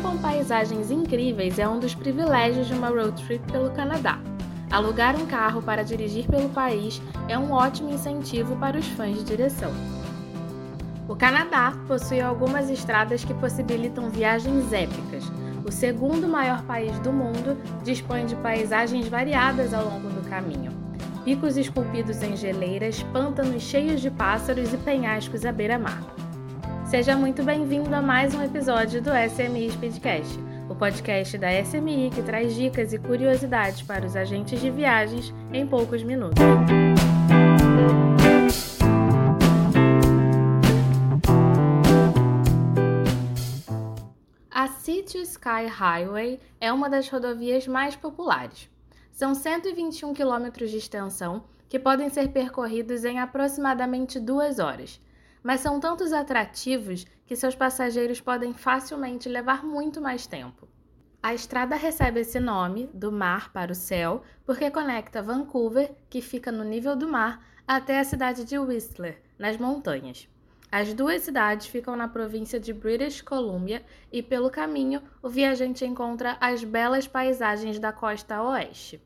com paisagens incríveis é um dos privilégios de uma road trip pelo Canadá. Alugar um carro para dirigir pelo país é um ótimo incentivo para os fãs de direção. O Canadá possui algumas estradas que possibilitam viagens épicas. O segundo maior país do mundo dispõe de paisagens variadas ao longo do caminho. Picos esculpidos em geleiras, pântanos cheios de pássaros e penhascos à beira-mar. Seja muito bem-vindo a mais um episódio do SMI Speedcast, o podcast da SMI que traz dicas e curiosidades para os agentes de viagens em poucos minutos. A City Sky Highway é uma das rodovias mais populares. São 121 quilômetros de extensão que podem ser percorridos em aproximadamente duas horas mas são tantos atrativos que seus passageiros podem facilmente levar muito mais tempo. A estrada recebe esse nome, do mar para o céu, porque conecta Vancouver, que fica no nível do mar, até a cidade de Whistler, nas montanhas. As duas cidades ficam na província de British Columbia e, pelo caminho, o viajante encontra as belas paisagens da costa oeste.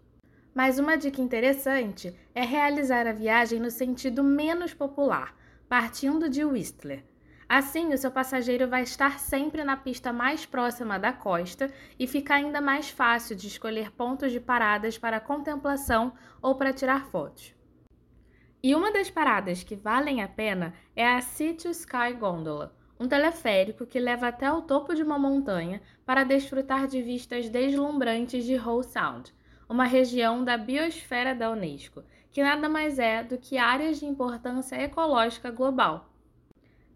Mas uma dica interessante é realizar a viagem no sentido menos popular, partindo de Whistler. Assim, o seu passageiro vai estar sempre na pista mais próxima da costa e fica ainda mais fácil de escolher pontos de paradas para contemplação ou para tirar fotos. E uma das paradas que valem a pena é a City Sky Gondola, um teleférico que leva até o topo de uma montanha para desfrutar de vistas deslumbrantes de Howe Sound, uma região da biosfera da Unesco, que nada mais é do que áreas de importância ecológica global.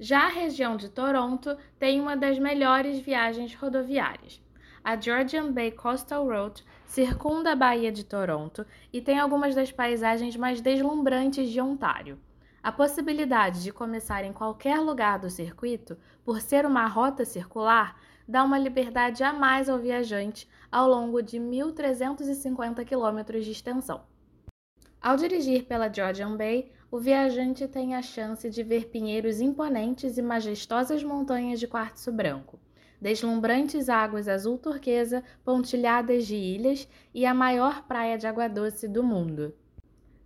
Já a região de Toronto tem uma das melhores viagens rodoviárias. A Georgian Bay Coastal Road circunda a Baía de Toronto e tem algumas das paisagens mais deslumbrantes de Ontário. A possibilidade de começar em qualquer lugar do circuito, por ser uma rota circular, dá uma liberdade a mais ao viajante ao longo de 1.350 km de extensão. Ao dirigir pela Georgian Bay, o viajante tem a chance de ver pinheiros imponentes e majestosas montanhas de quartzo branco, deslumbrantes águas azul turquesa pontilhadas de ilhas e a maior praia de água doce do mundo.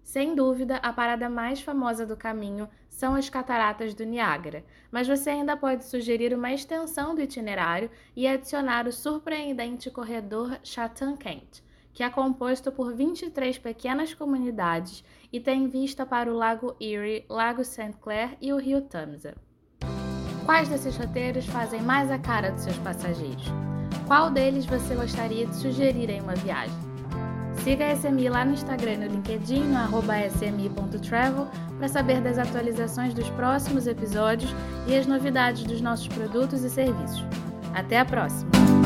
Sem dúvida, a parada mais famosa do caminho são as Cataratas do Niágara, mas você ainda pode sugerir uma extensão do itinerário e adicionar o surpreendente corredor Chatham-Kent, que é composto por 23 pequenas comunidades e tem vista para o Lago Erie, Lago St. Clair e o Rio Tamsa. Quais desses roteiros fazem mais a cara dos seus passageiros? Qual deles você gostaria de sugerir em uma viagem? Siga a SMI lá no Instagram e no LinkedIn, no smi.travel, para saber das atualizações dos próximos episódios e as novidades dos nossos produtos e serviços. Até a próxima!